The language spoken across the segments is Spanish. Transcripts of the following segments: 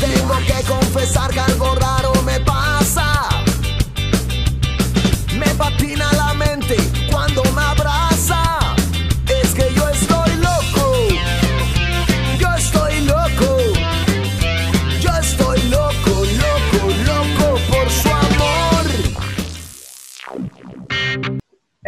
Tengo que confesar que algo raro me pasa. Me patina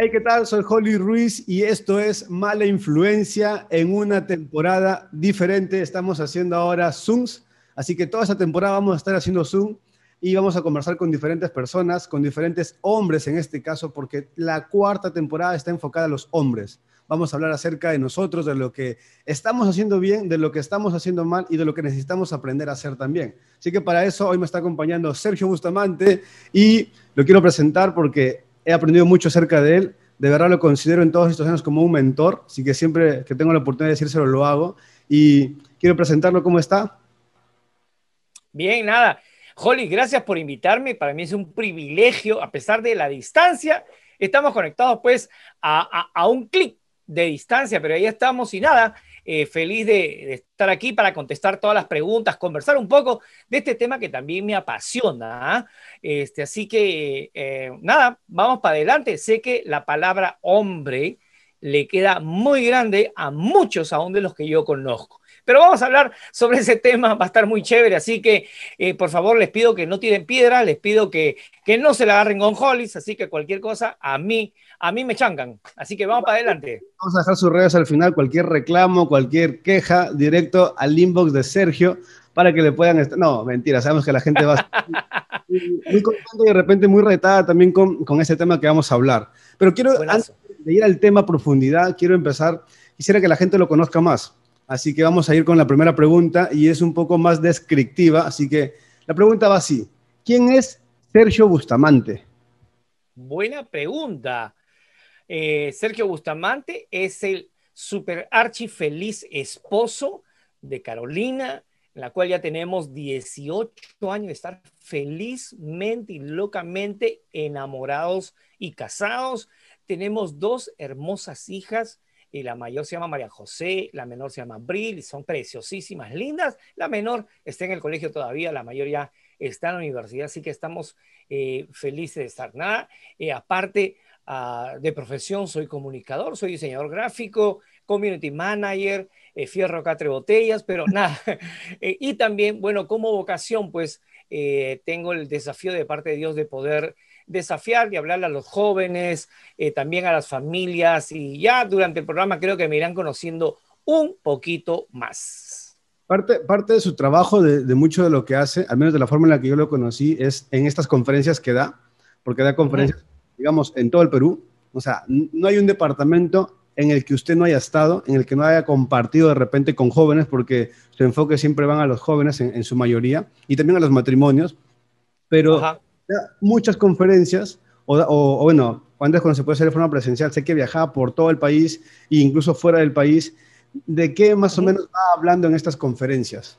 Hey, ¿qué tal? Soy Holly Ruiz y esto es Mala Influencia en una temporada diferente. Estamos haciendo ahora Zooms, así que toda esta temporada vamos a estar haciendo Zoom y vamos a conversar con diferentes personas, con diferentes hombres en este caso, porque la cuarta temporada está enfocada a los hombres. Vamos a hablar acerca de nosotros, de lo que estamos haciendo bien, de lo que estamos haciendo mal y de lo que necesitamos aprender a hacer también. Así que para eso hoy me está acompañando Sergio Bustamante y lo quiero presentar porque he aprendido mucho acerca de él. De verdad lo considero en todos estos años como un mentor, así que siempre que tengo la oportunidad de decírselo lo hago. Y quiero presentarlo, ¿cómo está? Bien, nada. Holly, gracias por invitarme. Para mí es un privilegio, a pesar de la distancia. Estamos conectados pues a, a, a un clic de distancia, pero ahí estamos y nada. Eh, feliz de, estar aquí para contestar todas las preguntas, conversar un poco de este tema que también me apasiona. ¿eh? Este, así que, eh, nada, vamos para adelante. Sé que la palabra hombre le queda muy grande a muchos aún de los que yo conozco. Pero vamos a hablar sobre ese tema, va a estar muy chévere, así que eh, por favor les pido que no tiren piedra, les pido que, que no se la agarren con hollies, así que cualquier cosa a mí, a mí me chancan. Así que vamos para adelante. Vamos a dejar sus redes al final, cualquier reclamo, cualquier queja, directo al inbox de Sergio para que le puedan... Estar... No, mentira, sabemos que la gente va muy contenta y de repente muy retada también con, con ese tema que vamos a hablar. Pero quiero, Buenazo. antes de ir al tema a profundidad, quiero empezar, quisiera que la gente lo conozca más. Así que vamos a ir con la primera pregunta y es un poco más descriptiva. Así que la pregunta va así. ¿Quién es Sergio Bustamante? Buena pregunta. Eh, Sergio Bustamante es el super archi feliz esposo de Carolina, en la cual ya tenemos 18 años de estar felizmente y locamente enamorados y casados. Tenemos dos hermosas hijas y la mayor se llama María José, la menor se llama Bril, y son preciosísimas, lindas. La menor está en el colegio todavía, la mayor ya está en la universidad, así que estamos eh, felices de estar. Nada, eh, aparte uh, de profesión, soy comunicador, soy diseñador gráfico, community manager, eh, fierro catre botellas, pero nada. y también, bueno, como vocación, pues tengo el desafío de parte de Dios de poder desafiar y hablarle a los jóvenes, eh, también a las familias y ya durante el programa creo que me irán conociendo un poquito más. Parte, parte de su trabajo, de, mucho de lo que hace, al menos de la forma en la que yo lo conocí, es en estas conferencias que da, porque da conferencias. Digamos, en todo el Perú. O sea, no hay un departamento en el que usted no haya estado, en el que no haya compartido de repente con jóvenes, porque su enfoque siempre van a los jóvenes en, en su mayoría, y también a los matrimonios, pero... Ajá muchas conferencias, o, o, o, bueno, antes cuando se puede hacer de forma presencial, sé que viajaba por todo el país e incluso fuera del país. ¿De qué más o menos va hablando en estas conferencias?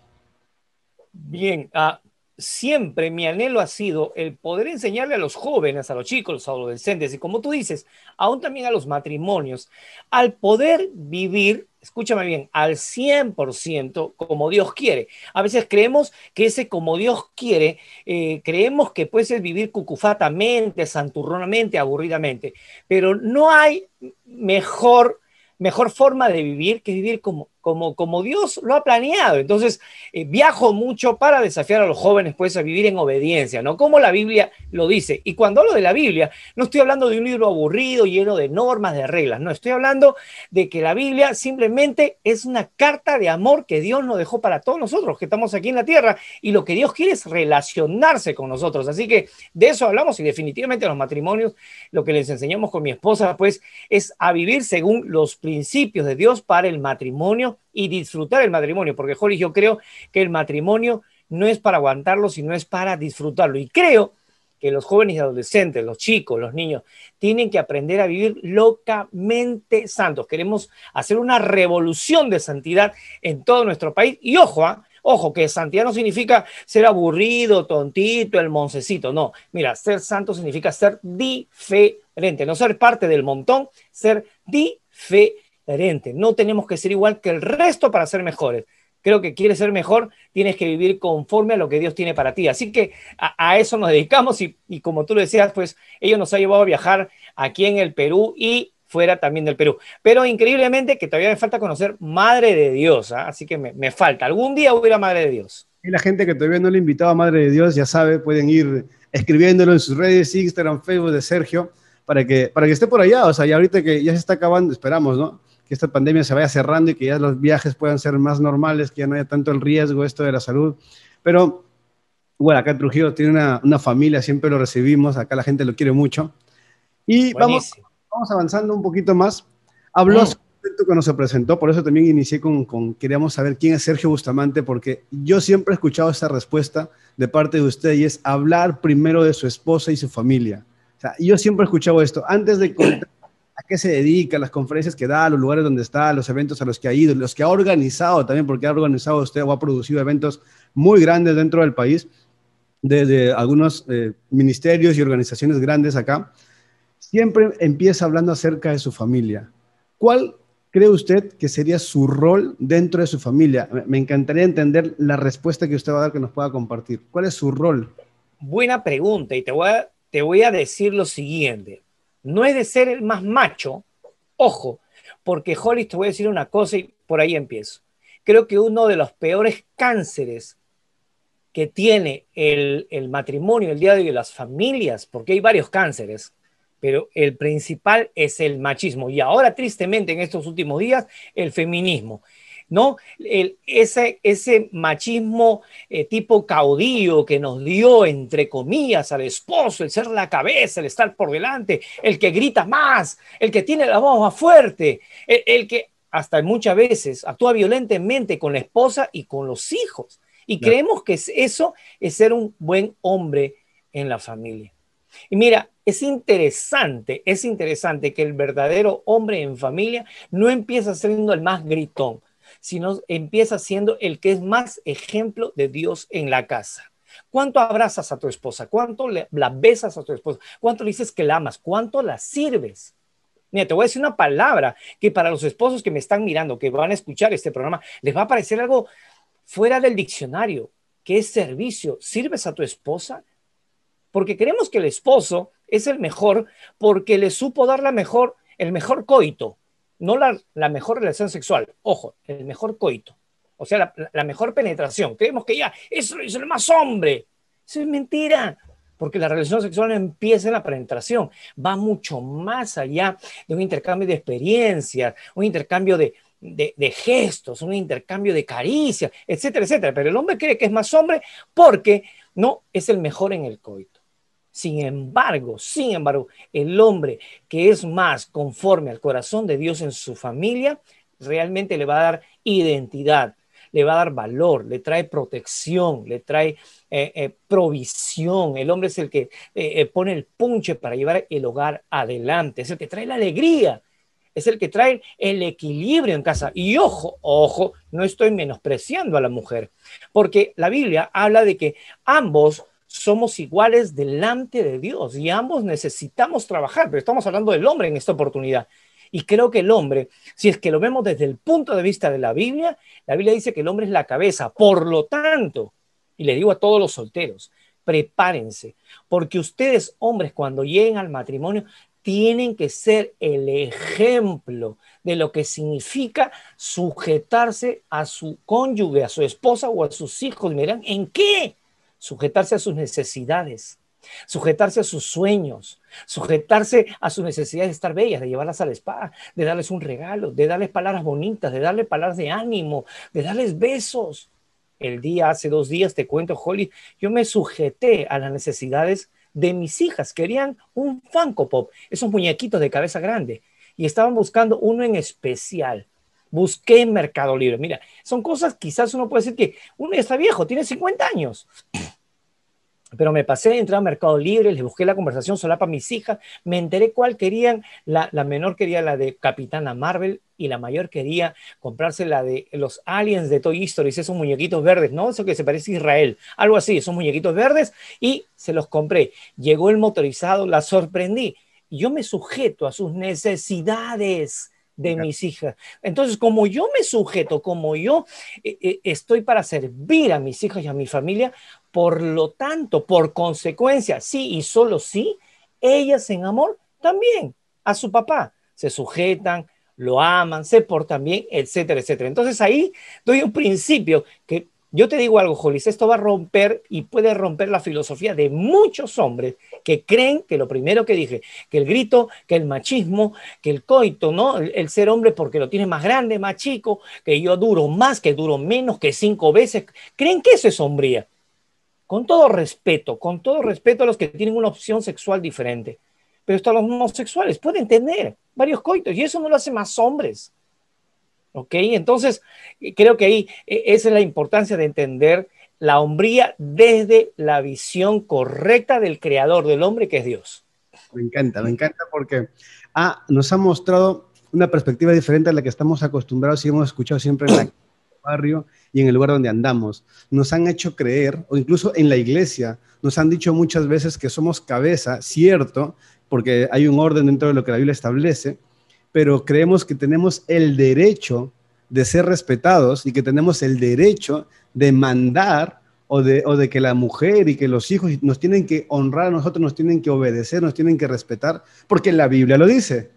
Bien, uh, siempre mi anhelo ha sido el poder enseñarle a los jóvenes, a los chicos, a los adolescentes y como tú dices, aún también a los matrimonios, al poder vivir, escúchame bien, al 100% como Dios quiere. A veces creemos que ese como Dios quiere, eh, creemos que puede ser vivir cucufatamente, santurronamente, aburridamente, pero no hay mejor, mejor forma de vivir que vivir como, como, Dios lo ha planeado. Entonces, eh, viajo mucho para desafiar a los jóvenes pues a vivir en obediencia, ¿no? Como la Biblia lo dice. Y cuando hablo de la Biblia, no estoy hablando de un libro aburrido, lleno de normas, de reglas, no, estoy hablando de que la Biblia simplemente es una carta de amor que Dios nos dejó para todos nosotros que estamos aquí en la tierra y lo que Dios quiere es relacionarse con nosotros. Así que de eso hablamos y definitivamente los matrimonios, lo que les enseñamos con mi esposa pues es a vivir según los principios de Dios para el matrimonio y disfrutar el matrimonio, porque Holly, yo creo que el matrimonio no es para aguantarlo, sino es para disfrutarlo. Y creo que los jóvenes y adolescentes, los chicos, los niños, tienen que aprender a vivir locamente santos. Queremos hacer una revolución de santidad en todo nuestro país. Y ojo, ¿eh? Ojo, que santidad no significa ser aburrido, tontito, el moncecito. No, mira, ser santo significa ser diferente, no ser parte del montón, ser diferente No tenemos que ser igual que el resto para ser mejores. Creo que quieres ser mejor, tienes que vivir conforme a lo que Dios tiene para ti. Así que a, eso nos dedicamos y, como tú lo decías, pues ellos nos ha llevado a viajar aquí en el Perú y fuera también del Perú. Pero increíblemente que todavía me falta conocer Madre de Dios, ¿ah? así que me, falta. Algún día hubiera Madre de Dios. Y la gente que todavía no le invitaba a Madre de Dios, ya sabe, pueden ir escribiéndolo en sus redes, Instagram, Facebook de Sergio, para que, para que esté por allá. O sea, ya ahorita que ya se está acabando, esperamos, ¿no? Que esta pandemia se vaya cerrando y que ya los viajes puedan ser más normales, que ya no haya tanto el riesgo esto de la salud. Pero, bueno, acá Trujillo tiene una, una familia, siempre lo recibimos, acá la gente lo quiere mucho. Y vamos, vamos avanzando un poquito más. Habló mm. cuando se presentó, por eso también inicié con, con, queríamos saber quién es Sergio Bustamante, porque yo siempre he escuchado esa respuesta de parte de usted y es hablar primero de su esposa y su familia. O sea, yo siempre he escuchado esto, antes de contar a qué se dedica, las conferencias que da, los lugares donde está, los eventos a los que ha ido, los que ha organizado también, porque ha organizado usted o ha producido eventos muy grandes dentro del país, de, de algunos eh, ministerios y organizaciones grandes acá siempre empieza hablando acerca de su familia. ¿Cuál cree usted que sería su rol dentro de su familia? Me encantaría entender la respuesta que usted va a dar que nos pueda compartir. ¿Cuál es su rol? Buena pregunta y te voy a decir lo siguiente. No es de ser el más macho, ojo, porque Holly, te voy a decir una cosa y por ahí empiezo. Creo que uno de los peores cánceres que tiene el, el matrimonio el día de hoy, las familias, porque hay varios cánceres, pero el principal es el machismo y ahora tristemente en estos últimos días el feminismo. ¿No? El, ese, ese machismo eh, tipo caudillo que nos dio, entre comillas, al esposo, el ser la cabeza, el estar por delante, el que grita más, el que tiene la voz más fuerte, el, el que hasta muchas veces actúa violentamente con la esposa y con los hijos. Y creemos que eso es ser un buen hombre en la familia. Y mira, es interesante, es interesante que el verdadero hombre en familia no empieza siendo el más gritón, sino empieza siendo el que es más ejemplo de Dios en la casa. ¿Cuánto abrazas a tu esposa? ¿Cuánto la besas a tu esposa? ¿Cuánto le dices que la amas? ¿Cuánto la sirves? Mira, te voy a decir una palabra que para los esposos que me están mirando, que van a escuchar este programa, les va a parecer algo fuera del diccionario, que es servicio. ¿Sirves a tu esposa? porque queremos que el esposo es el mejor porque le supo dar la mejor, el mejor coito, no la, la mejor relación sexual, ojo, el mejor coito, o sea, la, mejor penetración. Creemos que ya eso es el más hombre. Eso es mentira, porque la relación sexual empieza en la penetración, va mucho más allá de un intercambio de experiencias, un intercambio de, de, de, gestos, un intercambio de caricias, etcétera, etcétera. Pero el hombre cree que es más hombre porque no es el mejor en el coito. Sin embargo, sin embargo, el hombre que es más conforme al corazón de Dios en su familia, realmente le va a dar identidad, le va a dar valor, le trae protección, le trae eh, eh, provisión. El hombre es el que eh, pone el punche para llevar el hogar adelante, es el que trae la alegría, es el que trae el equilibrio en casa. Y ojo, ojo, no estoy menospreciando a la mujer, porque la Biblia habla de que ambos somos iguales delante de Dios y ambos necesitamos trabajar, pero estamos hablando del hombre en esta oportunidad. Y creo que el hombre, si es que lo vemos desde el punto de vista de la Biblia, la Biblia dice que el hombre es la cabeza. Por lo tanto, y le digo a todos los solteros, prepárense, porque ustedes, hombres, cuando lleguen al matrimonio, tienen que ser el ejemplo de lo que significa sujetarse a su cónyuge, a su esposa o a sus hijos. Miren, ¿en qué? Sujetarse a sus necesidades, sujetarse a sus sueños, sujetarse a sus necesidades de estar bellas, de llevarlas al spa, de darles un regalo, de darles palabras bonitas, de darles palabras de ánimo, de darles besos. El día, hace dos días, te cuento, Holly, yo me sujeté a las necesidades de mis hijas. Querían un Funko Pop, esos muñequitos de cabeza grande, y estaban buscando uno en especial busqué en Mercado Libre. Mira, son cosas, quizás uno puede decir que uno ya está viejo, tiene 50 años. Pero me pasé, entré a Mercado Libre, les busqué la conversación sola para mis hijas, me enteré cuál querían, la, la, menor quería la de Capitana Marvel y la mayor quería comprarse la de los aliens de Toy Story, esos muñequitos verdes, ¿no? Eso que se parece a Israel, algo así, esos muñequitos verdes, y se los compré. Llegó el motorizado, la sorprendí. Yo me sujeto a sus necesidades de mis hijas. Entonces, como yo me sujeto, como yo eh, eh, estoy para servir a mis hijas y a mi familia, por lo tanto, por consecuencia, sí y solo sí, ellas en amor también a su papá se sujetan, lo aman, se portan bien, etcétera, etcétera. Entonces ahí doy un principio que yo te digo algo, Jolis, esto va a romper y puede romper la filosofía de muchos hombres que creen que lo primero que dije, que el grito, que el machismo, que el coito, ¿no? El, ser hombre porque lo tiene más grande, más chico, que yo duro más, que duro menos, que cinco veces, creen que eso es hombría. Con todo respeto, con todo respeto a los que tienen una opción sexual diferente. Pero hasta los homosexuales pueden tener varios coitos y eso no lo hace más hombres. ¿Ok? Entonces, creo que ahí e, esa es la importancia de entender la hombría desde la visión correcta del creador del hombre que es Dios. Me encanta, me encanta porque ah, nos ha mostrado una perspectiva diferente a la que estamos acostumbrados y hemos escuchado siempre en el barrio y en el lugar donde andamos. Nos han hecho creer, o incluso en la iglesia, nos han dicho muchas veces que somos cabeza, cierto, porque hay un orden dentro de lo que la Biblia establece, pero creemos que tenemos el derecho de ser respetados y que tenemos el derecho de mandar o de, o de que la mujer y que los hijos nos tienen que honrar nosotros, nos tienen que obedecer, nos tienen que respetar, porque la Biblia lo dice,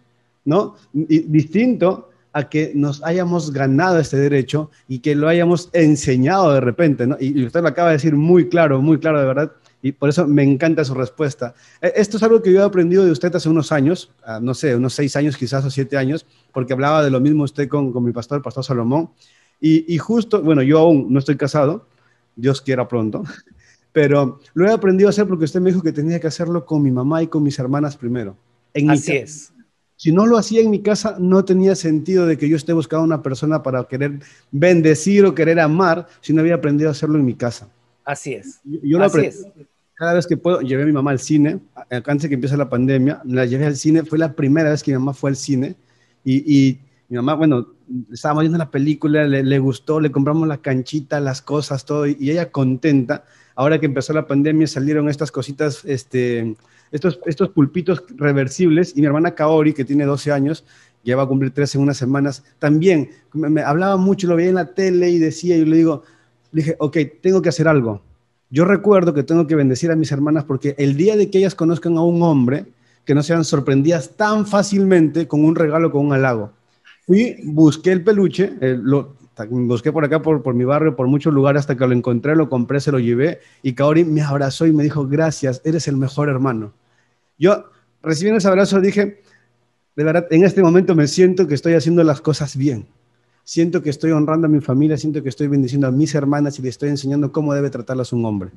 ¿no? distinto a que nos hayamos ganado este derecho y que lo hayamos enseñado de repente, ¿no? Y, y usted lo acaba de decir muy claro, muy claro, de verdad, y por eso me encanta su respuesta. E, esto es algo que yo he aprendido de usted hace unos años, ah, no sé, unos seis años quizás o siete años, porque hablaba de lo mismo usted con, con mi pastor, el pastor Salomón. Y, y, justo, bueno, yo aún no estoy casado, Dios quiera pronto, pero lo he aprendido a hacer porque usted me dijo que tenía que hacerlo con mi mamá y con mis hermanas primero. En Así es. Si no lo hacía en mi casa, no tenía sentido de que yo esté buscando una persona para querer bendecir o querer amar si no había aprendido a hacerlo en mi casa. Así es. Yo, yo lo aprendí cada vez que puedo, llevé a mi mamá al cine, antes de que empiece la pandemia, la llevé al cine, fue la primera vez que mi mamá fue al cine. Y, mi mamá, bueno, estábamos viendo la película, le, gustó, le compramos la canchita, las cosas, todo, y, ella contenta. Ahora que empezó la pandemia salieron estas cositas, este, estos, estos pulpitos reversibles. Y mi hermana Kaori, que tiene 12 años, ya va a cumplir 13 en unas semanas, también me, hablaba mucho, lo veía en la tele y decía, y le digo, le dije, ok, tengo que hacer algo yo recuerdo que tengo que bendecir a mis hermanas porque el día de que ellas conozcan a un hombre, que no sean sorprendidas tan fácilmente con un regalo, con un halago. Fui, busqué el peluche, eh, lo busqué por acá, por, por mi barrio, por muchos lugares, hasta que lo encontré, lo compré, se lo llevé, y Kaori me abrazó y me dijo, gracias, eres el mejor hermano. Yo, recibiendo ese abrazo, dije, de verdad, en este momento me siento que estoy haciendo las cosas bien siento que estoy honrando a mi familia, siento que estoy bendiciendo a mis hermanas y le estoy enseñando cómo debe tratarlas un hombre.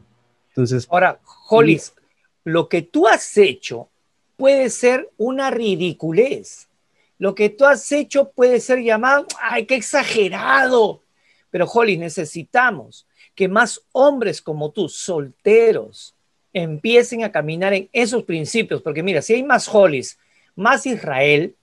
Entonces, ahora, Hollis, lo que tú has hecho puede ser una ridiculez. Lo que tú has hecho puede ser llamado, ay, qué exagerado. Pero Hollis, necesitamos que más hombres como tú, solteros, empiecen a caminar en esos principios, porque mira, si hay más Hollis, más Israel,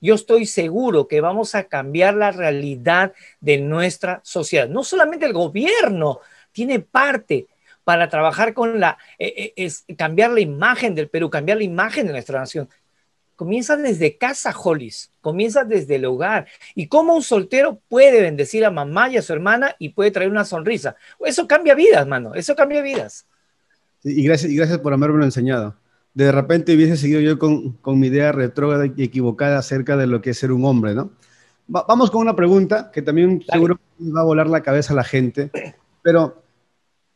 yo estoy seguro que vamos a cambiar la realidad de nuestra sociedad. No solamente el gobierno tiene parte para trabajar con la, eh, eh, es cambiar la imagen del Perú, cambiar la imagen de nuestra nación. Comienza desde casa, Hollis, comienza desde el hogar. Y cómo un soltero puede bendecir a mamá y a su hermana y puede traer una sonrisa. Eso cambia vidas, mano, eso cambia vidas. Y gracias, y gracias por haberme enseñado de repente hubiese seguido yo con, con mi idea retrógrada y equivocada acerca de lo que es ser un hombre, ¿no? vamos con una pregunta que también seguro va a volar la cabeza a la gente, pero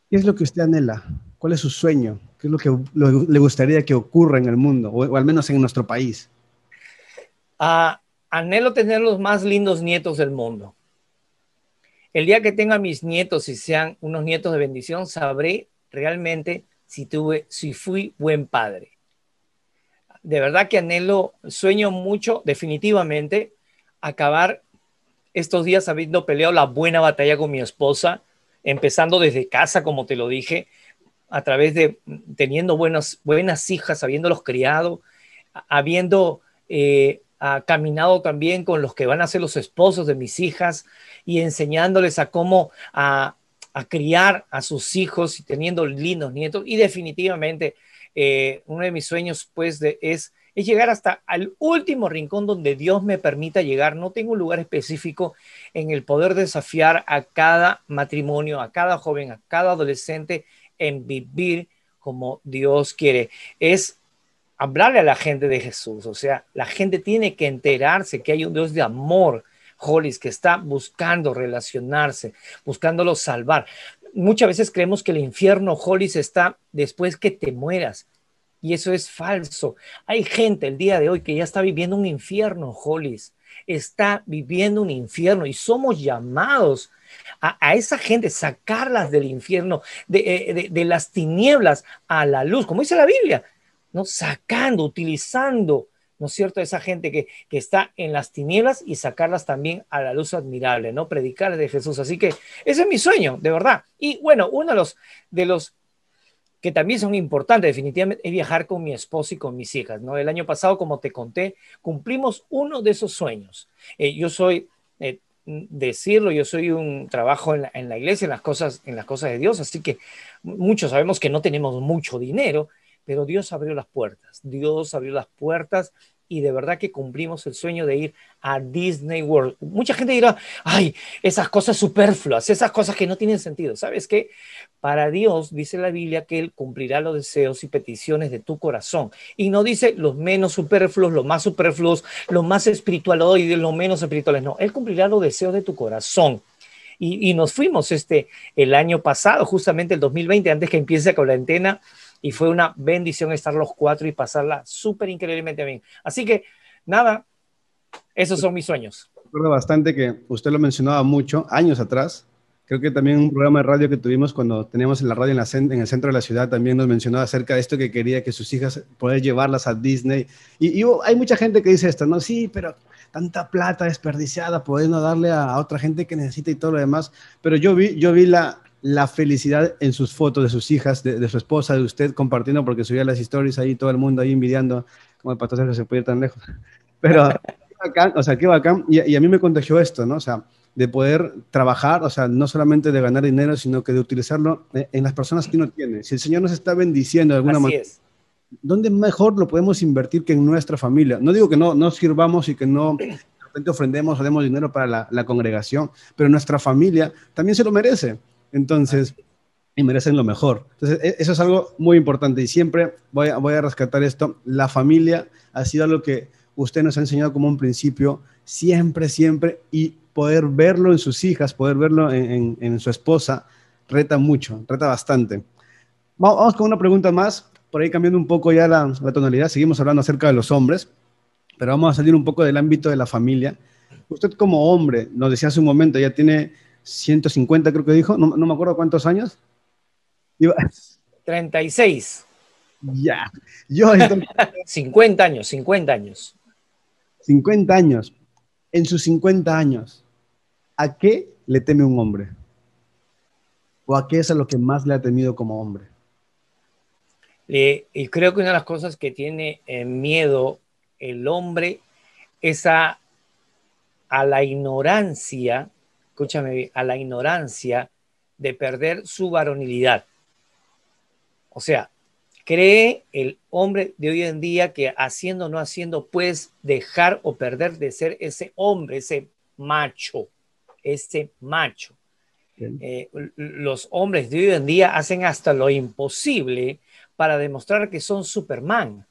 ¿qué es lo que usted anhela? ¿Cuál es su sueño? ¿Qué es lo que le gustaría que ocurra en el mundo, o, al menos en nuestro país? Uh, anhelo tener los más lindos nietos del mundo. El día que tenga mis nietos y sean unos nietos de bendición, sabré realmente si tuve, si fui buen padre. De verdad que anhelo, sueño mucho, definitivamente, acabar estos días habiendo peleado la buena batalla con mi esposa, empezando desde casa, como te lo dije, a través de teniendo buenas, buenas hijas, habiéndolos criado, habiendo eh, caminado también con los que van a ser los esposos de mis hijas y enseñándoles a cómo a criar a sus hijos y teniendo lindos nietos. Y definitivamente eh, uno de mis sueños, pues, es es llegar hasta el último rincón donde Dios me permita llegar. No tengo un lugar específico en el poder desafiar a cada matrimonio, a cada joven, a cada adolescente en vivir como Dios quiere. Es hablarle a la gente de Jesús. O sea, la gente tiene que enterarse que hay un Dios de amor, Hollis, que está buscando relacionarse, buscándolo salvar. Muchas veces creemos que el infierno, Hollis, está después que te mueras. Y eso es falso. Hay gente el día de hoy que ya está viviendo un infierno, Hollis. Está viviendo un infierno y somos llamados a, esa gente, sacarlas del infierno, eh, de, las tinieblas a la luz, como dice la Biblia, ¿no? Sacando, utilizando, ¿no es cierto?, esa gente que, que está en las tinieblas y sacarlas también a la luz admirable, ¿no? Predicar de Jesús. Así que ese es mi sueño, de verdad. Y bueno, uno de los, de los que también son importantes, definitivamente, es viajar con mi esposo y con mis hijas. ¿no? El año pasado, como te conté, cumplimos uno de esos sueños. Eh, yo soy, eh, decirlo, yo soy un trabajo en la, en la, iglesia, en las, cosas, en las cosas de Dios, así que muchos sabemos que no tenemos mucho dinero, pero Dios abrió las puertas. Dios abrió las puertas y de verdad que cumplimos el sueño de ir a Disney World. Mucha gente dirá, ay, esas cosas superfluas, esas cosas que no tienen sentido. ¿Sabes qué? Para Dios dice la Biblia que Él cumplirá los deseos y peticiones de tu corazón. Y no dice los menos superfluos, los más superfluos, los más espirituales y los menos espirituales. No, Él cumplirá los deseos de tu corazón. Y, y nos fuimos este, el año pasado, justamente el 2020, antes que empiece la cuarentena y fue una bendición estar los cuatro y pasarla súper increíblemente bien. Así que, nada, esos son mis sueños. Recuerdo bastante que usted lo mencionaba mucho, años atrás. Creo que también un programa de radio que tuvimos cuando teníamos en la radio en, en el centro de la ciudad también nos mencionó acerca de esto que quería que sus hijas poder llevarlas a Disney. Y, hay mucha gente que dice esto, no, sí, pero tanta plata desperdiciada, pudiendo darle a, a, otra gente que necesita y todo lo demás. Pero yo vi, yo vi la, la felicidad en sus fotos de sus hijas, de, su esposa, de usted compartiendo, porque subía las historias ahí, todo el mundo ahí envidiando, como el pato se puede ir tan lejos. Pero, qué bacán, o sea, qué bacán. Y, a mí me contagió esto, ¿no? O sea, de poder trabajar, o sea, no solamente de ganar dinero, sino que de utilizarlo en las personas que uno tiene. Si el Señor nos está bendiciendo de alguna manera, ¿dónde mejor lo podemos invertir que en nuestra familia? No digo que no, no sirvamos y que no de repente ofrendemos o demos dinero para la, la congregación, pero nuestra familia también se lo merece. Entonces, y merecen lo mejor. Entonces, e, eso es algo muy importante y siempre voy a, voy rescatar esto. La familia ha sido lo que usted nos ha enseñado como un principio, siempre, siempre, y poder verlo en sus hijas, poder verlo en, en, su esposa, reta mucho, reta bastante. Vamos, con una pregunta más, por ahí cambiando un poco ya la, la tonalidad, seguimos hablando acerca de los hombres, pero vamos a salir un poco del ámbito de la familia. Usted como hombre, nos decía hace un momento, ya tiene 150 creo que dijo, no, me acuerdo cuántos años. 36. Ya. Yo 50 años, 50 años. 50 años. En sus 50 años, ¿a qué le teme un hombre? ¿O a qué es a lo que más le ha temido como hombre? y creo que una de las cosas que tiene eh, miedo el hombre es a, a la ignorancia escúchame, a la ignorancia de perder su varonilidad. O sea, cree el hombre de hoy en día que haciendo o no haciendo puedes dejar o perder de ser ese hombre, ese macho, ese macho. Eh, los hombres de hoy en día hacen hasta lo imposible para demostrar que son Superman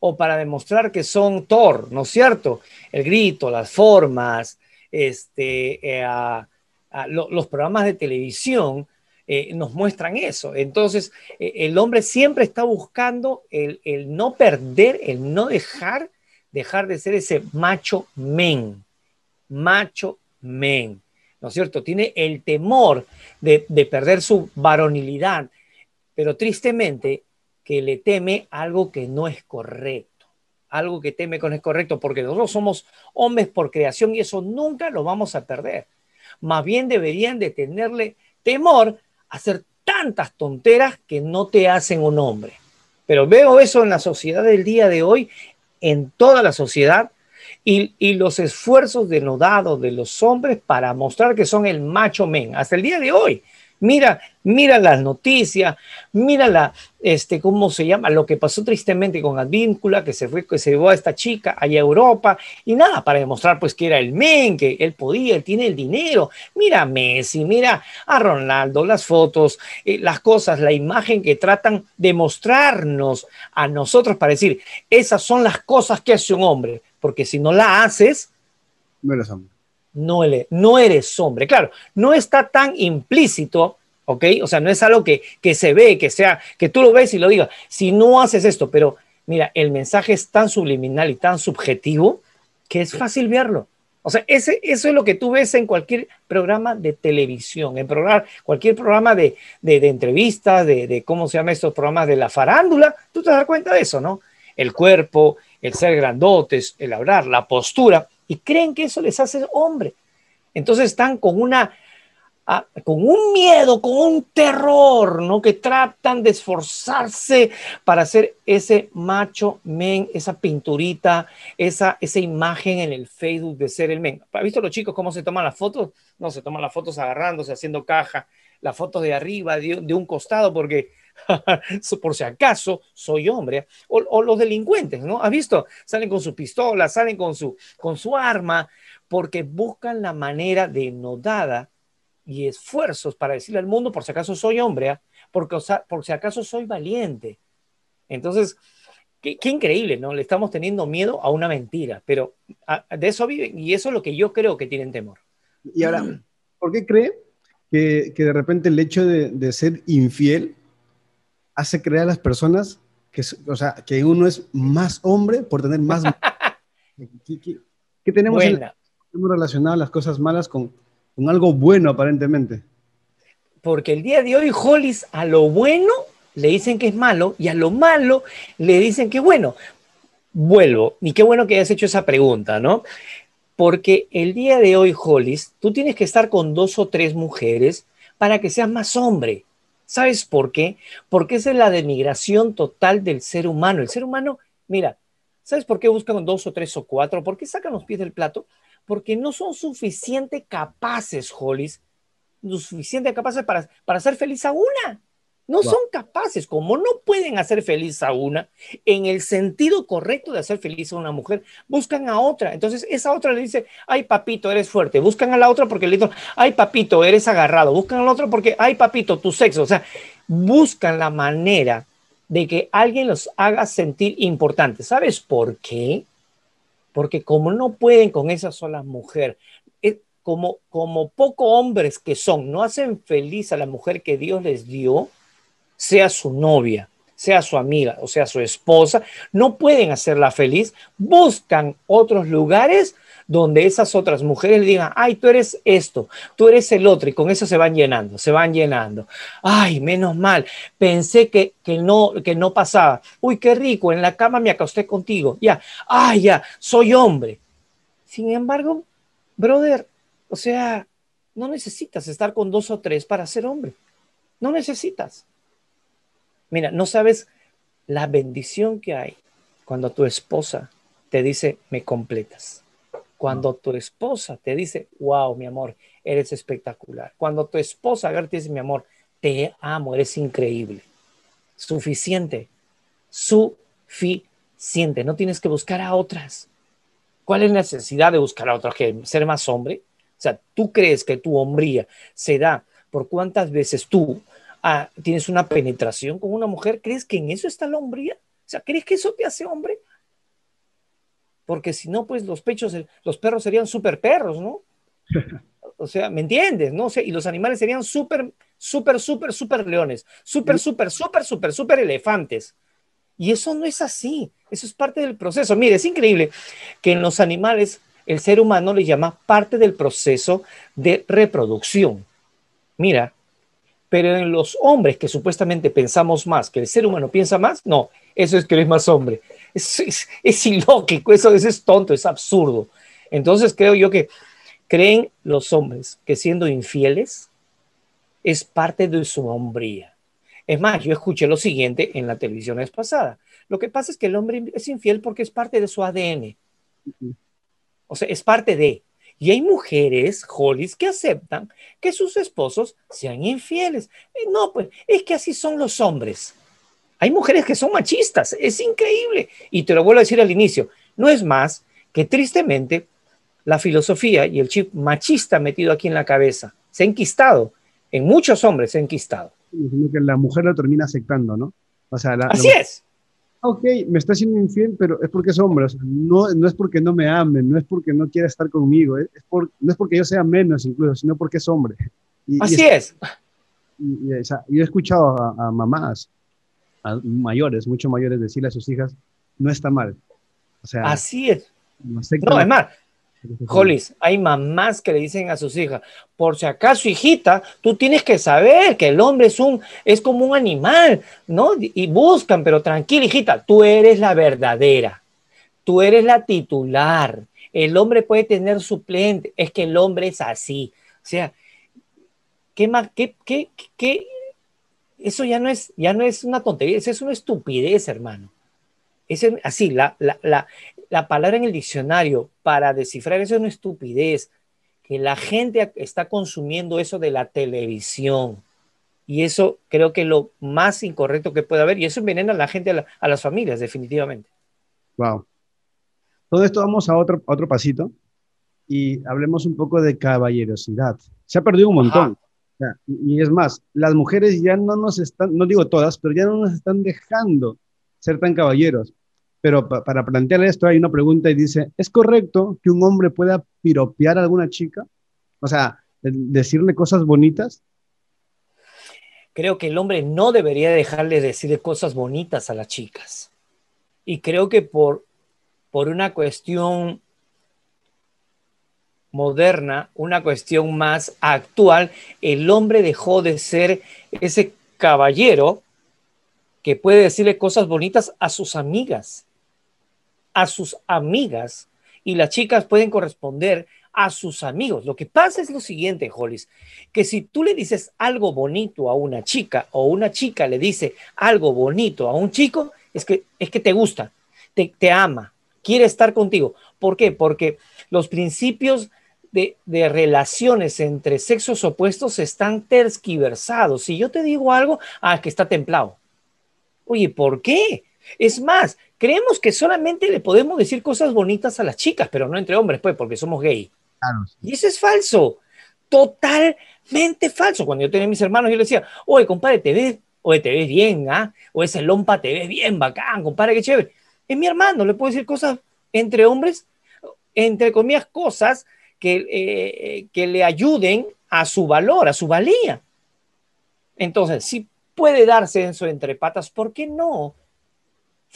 o para demostrar que son Thor, ¿no es cierto? El grito, las formas, este, eh, los programas de televisión eh, nos muestran eso. Entonces, eh, el hombre siempre está buscando el, no perder, el no dejar, dejar de ser ese macho men, macho men, ¿no es cierto? Tiene el temor de, de perder su varonilidad, pero tristemente que le teme algo que no es correcto algo que teme no es correcto, porque nosotros somos hombres por creación y eso nunca lo vamos a perder. Más bien deberían de tenerle temor a hacer tantas tonteras que no te hacen un hombre. Pero veo eso en la sociedad del día de hoy, en toda la sociedad, y, y, los esfuerzos denodados de los hombres para mostrar que son el macho men. Hasta el día de hoy, Mira, mira las noticias, mira la, este, ¿cómo se llama? Lo que pasó tristemente con Advíncula, que se fue, que se llevó a esta chica allá a Europa, y nada, para demostrar pues que era el men, que él podía, él tiene el dinero. Mira a Messi, mira a Ronaldo, las fotos, eh, las cosas, la imagen que tratan de mostrarnos a nosotros para decir, esas son las cosas que hace un hombre, porque si no la haces, no eres hombre no eres, hombre. Claro, no está tan implícito, ¿ok? O sea, no es algo que, que se ve, que sea, que tú lo ves y lo digas, si no haces esto, pero mira, el mensaje es tan subliminal y tan subjetivo que es fácil verlo. O sea, ese, eso es lo que tú ves en cualquier programa de televisión, en programa, cualquier programa de, de, entrevistas, de, de, cómo se llama estos programas de la farándula, tú te das cuenta de eso, ¿no? El cuerpo, el ser grandotes, el hablar, la postura y creen que eso les hace hombre. Entonces están con una ah, con un miedo, con un terror, ¿no? Que tratan de esforzarse para hacer ese macho men, esa pinturita, esa, esa imagen en el Facebook de ser el men. ¿Ha visto los chicos cómo se toman las fotos? No, se toman las fotos agarrándose, haciendo caja, las fotos de arriba, de un costado, porque por si acaso soy hombre, o, los delincuentes, ¿no? ¿Has visto? Salen con su pistola, salen con su, con su arma, porque buscan la manera de nodada y esfuerzos para decirle al mundo, por si acaso soy hombre, porque por si acaso soy valiente. Entonces, qué, increíble, ¿no? Le estamos teniendo miedo a una mentira, pero de eso viven y eso es lo que yo creo que tienen temor. Y ahora, ¿por qué cree que, de repente el hecho de, de ser infiel hace creer a las personas que, o sea, que uno es más hombre por tener más... ¿Qué, tenemos, relacionado las cosas malas con, con algo bueno aparentemente? Porque el día de hoy Hollis a lo bueno le dicen que es malo y a lo malo le dicen que es bueno. Vuelvo, y qué bueno que hayas hecho esa pregunta, ¿no? Porque el día de hoy, Hollis, tú tienes que estar con dos o tres mujeres para que seas más hombre. ¿Sabes por qué? Porque esa es la denigración total del ser humano. El ser humano, mira, ¿sabes por qué buscan dos o tres o cuatro? ¿Por qué sacan los pies del plato? Porque no son suficientemente capaces, Hollis, suficiente capaces para, para ser feliz a una. No son capaces, como no pueden hacer feliz a una, en el sentido correcto de hacer feliz a una mujer, buscan a otra. Entonces, esa otra le dice, ay papito, eres fuerte. Buscan a la otra porque le dicen, ay papito, eres agarrado. Buscan al otro porque, ay papito, tu sexo. O sea, buscan la manera de que alguien los haga sentir importantes. ¿Sabes por qué? Porque como no pueden con esa sola mujer, eh, como, como poco hombres que son, no hacen feliz a la mujer que Dios les dio, sea su novia, sea su amiga o sea su esposa, no pueden hacerla feliz, buscan otros lugares donde esas otras mujeres le digan, ay, tú eres esto, tú eres el otro, y con eso se van llenando, se van llenando. Ay, menos mal, pensé que, que, no, que no pasaba. Uy, qué rico, en la cama me acosté contigo, ya, ay, ya, soy hombre. Sin embargo, brother, o sea, no necesitas estar con dos o tres para ser hombre. No necesitas. Mira, no sabes la bendición que hay cuando tu esposa te dice, me completas. Cuando tu esposa te dice, wow, mi amor, eres espectacular. Cuando tu esposa te dice, mi amor, te amo, eres increíble. Suficiente. Suficiente. No tienes que buscar a otras. ¿Cuál es la necesidad de buscar a otras? ¿Que ser más hombre? O sea, ¿tú crees que tu hombría se da por cuántas veces tú Tienes una penetración con una mujer, ¿crees que en eso está la hombría? O sea, ¿crees que eso te hace hombre? Porque si no, pues los pechos, los perros serían súper perros, ¿no? O sea, ¿me entiendes? ¿No? y los animales serían súper, súper, súper, súper leones, súper, súper, súper, súper, súper elefantes. Y eso no es así, eso es parte del proceso. Mire, es increíble que en los animales el ser humano le llama parte del proceso de reproducción. Mira, pero en los hombres que supuestamente pensamos más, que el ser humano piensa más, no, eso es que eres más hombre. Es, es, ilógico, eso, es tonto, es absurdo. Entonces creo yo que creen los hombres que siendo infieles es parte de su hombría. Es más, yo escuché lo siguiente en la televisión vez pasada. Lo que pasa es que el hombre es infiel porque es parte de su ADN. O sea, es parte de. Y hay mujeres, Hollis, que aceptan que sus esposos sean infieles. Eh, no, pues es que así son los hombres. Hay mujeres que son machistas, es increíble. Y te lo vuelvo a decir al inicio, no es más que tristemente la filosofía y el chip machista metido aquí en la cabeza se ha enquistado, en muchos hombres se ha enquistado. que la mujer lo termina aceptando, ¿no? O sea, Así es ok, me está haciendo infiel, pero es porque es hombre, no, no es porque no me ame, no es porque no quiera estar conmigo, es por, no es porque yo sea menos incluso, sino porque es hombre. Así es. Y, yo he escuchado a, mamás, a mayores, mucho mayores, decirle a sus hijas, no está mal. O sea, Así es. No, no es más, Jolis, hay mamás que le dicen a sus hijas, por si acaso, hijita, tú tienes que saber que el hombre es un, es como un animal, ¿no? Y buscan, pero tranquila, hijita, tú eres la verdadera, tú eres la titular. El hombre puede tener suplente, es que el hombre es así. O sea, ¿qué más? ¿Qué, qué, qué? Eso ya no es, ya no es una tontería, eso es una estupidez, hermano. Es así, la, la, la, la palabra en el diccionario para descifrar eso es una estupidez, que la gente está consumiendo eso de la televisión. Y eso creo que es lo más incorrecto que puede haber. Y eso envenena a la gente, a, las familias, definitivamente. Wow. Todo esto vamos a otro, otro pasito y hablemos un poco de caballerosidad. Se ha perdido un montón. y, es más, las mujeres ya no nos están, no digo todas, pero ya no nos están dejando ser tan caballeros. Pero para plantear esto hay una pregunta y dice, ¿es correcto que un hombre pueda piropear a alguna chica? O sea, decirle cosas bonitas. Creo que el hombre no debería dejarle decir cosas bonitas a las chicas. Y creo que por, por una cuestión moderna, una cuestión más actual, el hombre dejó de ser ese caballero que puede decirle cosas bonitas a sus amigas a sus amigas y las chicas pueden corresponder a sus amigos. Lo que pasa es lo siguiente, Hollis, que si tú le dices algo bonito a una chica o una chica le dice algo bonito a un chico, es que, es que te gusta, te, te ama, quiere estar contigo. ¿Por qué? Porque los principios de, de, relaciones entre sexos opuestos están terskiversados. Si yo te digo algo, ah, que está templado. Oye, ¿por qué? Es más, creemos que solamente le podemos decir cosas bonitas a las chicas, pero no entre hombres, pues, porque somos gay. Y eso es falso, totalmente falso. Cuando yo tenía mis hermanos, yo les decía, oye, compadre, te ves, oye, te ves bien, ¿ah? O ese lompa te ves bien, bacán, compadre, qué chévere. Es mi hermano, le puedo decir cosas entre hombres, entre comillas, cosas que, eh, que le ayuden a su valor, a su valía. Entonces, si puede darse eso entre patas, ¿por qué no?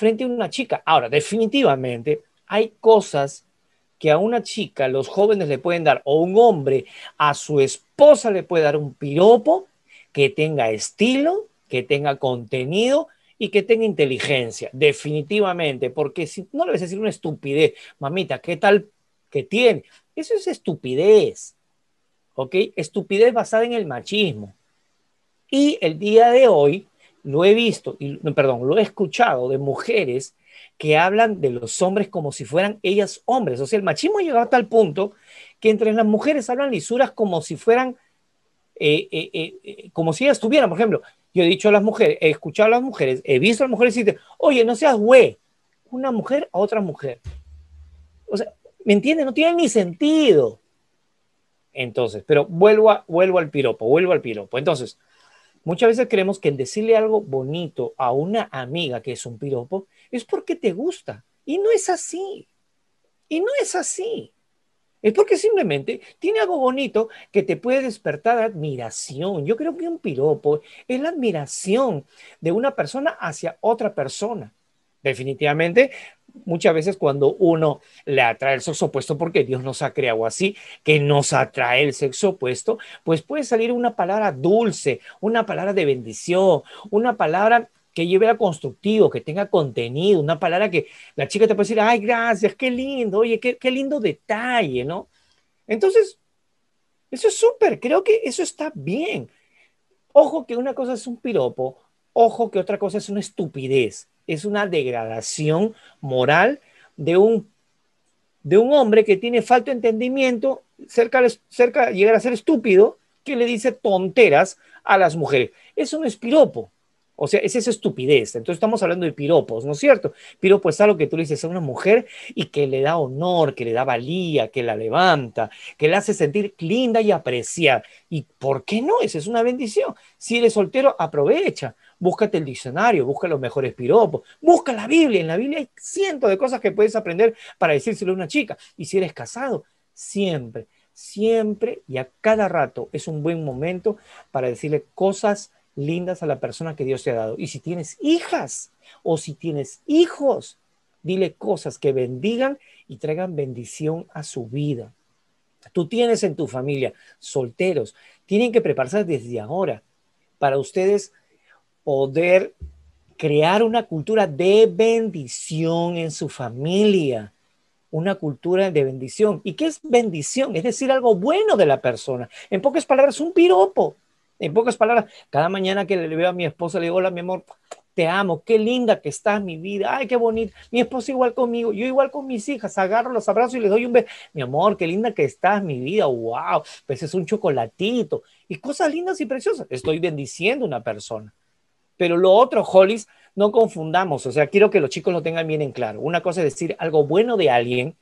Frente a una chica. Ahora, definitivamente hay cosas que a una chica los jóvenes le pueden dar, o un hombre a su esposa le puede dar un piropo que tenga estilo, que tenga contenido y que tenga inteligencia, definitivamente, porque si no le vas a decir una estupidez, mamita, ¿qué tal que tiene? Eso es estupidez, ¿ok? Estupidez basada en el machismo. Y el día de hoy, lo he visto, y, perdón, lo he escuchado de mujeres que hablan de los hombres como si fueran ellas hombres. O sea, el machismo ha llegado a tal punto que entre las mujeres hablan lisuras como si fueran, eh, eh, eh, como si ellas tuvieran, por ejemplo, yo he dicho a las mujeres, he escuchado a las mujeres, he visto a las mujeres decir, oye, no seas güey, una mujer a otra mujer. O sea, ¿me entiendes? No tiene ni sentido. Entonces, pero vuelvo, a, vuelvo al piropo, vuelvo al piropo. Entonces, Muchas veces creemos que el decirle algo bonito a una amiga que es un piropo es porque te gusta. Y no es así. Y no es así. Es porque simplemente tiene algo bonito que te puede despertar admiración. Yo creo que un piropo es la admiración de una persona hacia otra persona. Definitivamente muchas veces cuando uno le atrae el sexo opuesto, porque Dios nos ha creado así, que nos atrae el sexo opuesto, pues puede salir una palabra dulce, una palabra de bendición, una palabra que lleve a constructivo, que tenga contenido, una palabra que la chica te puede decir, ay, gracias, qué lindo, oye, qué, qué lindo detalle, ¿no? Entonces, eso es súper, creo que eso está bien. Ojo que una cosa es un piropo, ojo que otra cosa es una estupidez es una degradación moral de un de un hombre que tiene falta de entendimiento, cerca, cerca llegar a ser estúpido, que le dice tonteras a las mujeres. Eso no es piropo. O sea, es esa estupidez. Entonces estamos hablando de piropos, ¿no es cierto? Piropo es algo que tú le dices a una mujer y que le da honor, que le da valía, que la levanta, que la hace sentir linda y apreciar. ¿Y por qué no? Esa es una bendición. Si eres soltero, aprovecha. Búscate el diccionario, busca los mejores piropos, busca la Biblia. En la Biblia hay cientos de cosas que puedes aprender para decírselo a una chica. Y si eres casado, siempre, siempre y a cada rato es un buen momento para decirle cosas lindas a la persona que Dios te ha dado. Y si tienes hijas o si tienes hijos, dile cosas que bendigan y traigan bendición a su vida. Tú tienes en tu familia solteros, tienen que prepararse desde ahora para ustedes poder crear una cultura de bendición en su familia, una cultura de bendición. ¿Y qué es bendición? Es decir, algo bueno de la persona. En pocas palabras, un piropo. En pocas palabras, cada mañana que le veo a mi esposa, le digo, hola, mi amor, te amo, qué linda que estás mi vida, ay, qué bonita, mi esposa igual conmigo, yo igual con mis hijas, agarro los abrazos y les doy un beso, mi amor, qué linda que estás mi vida, wow, pues es un chocolatito y cosas lindas y preciosas, estoy bendiciendo a una persona. Pero lo otro, Hollis, no confundamos, o sea, quiero que los chicos lo tengan bien en claro. Una cosa es decir algo bueno de alguien,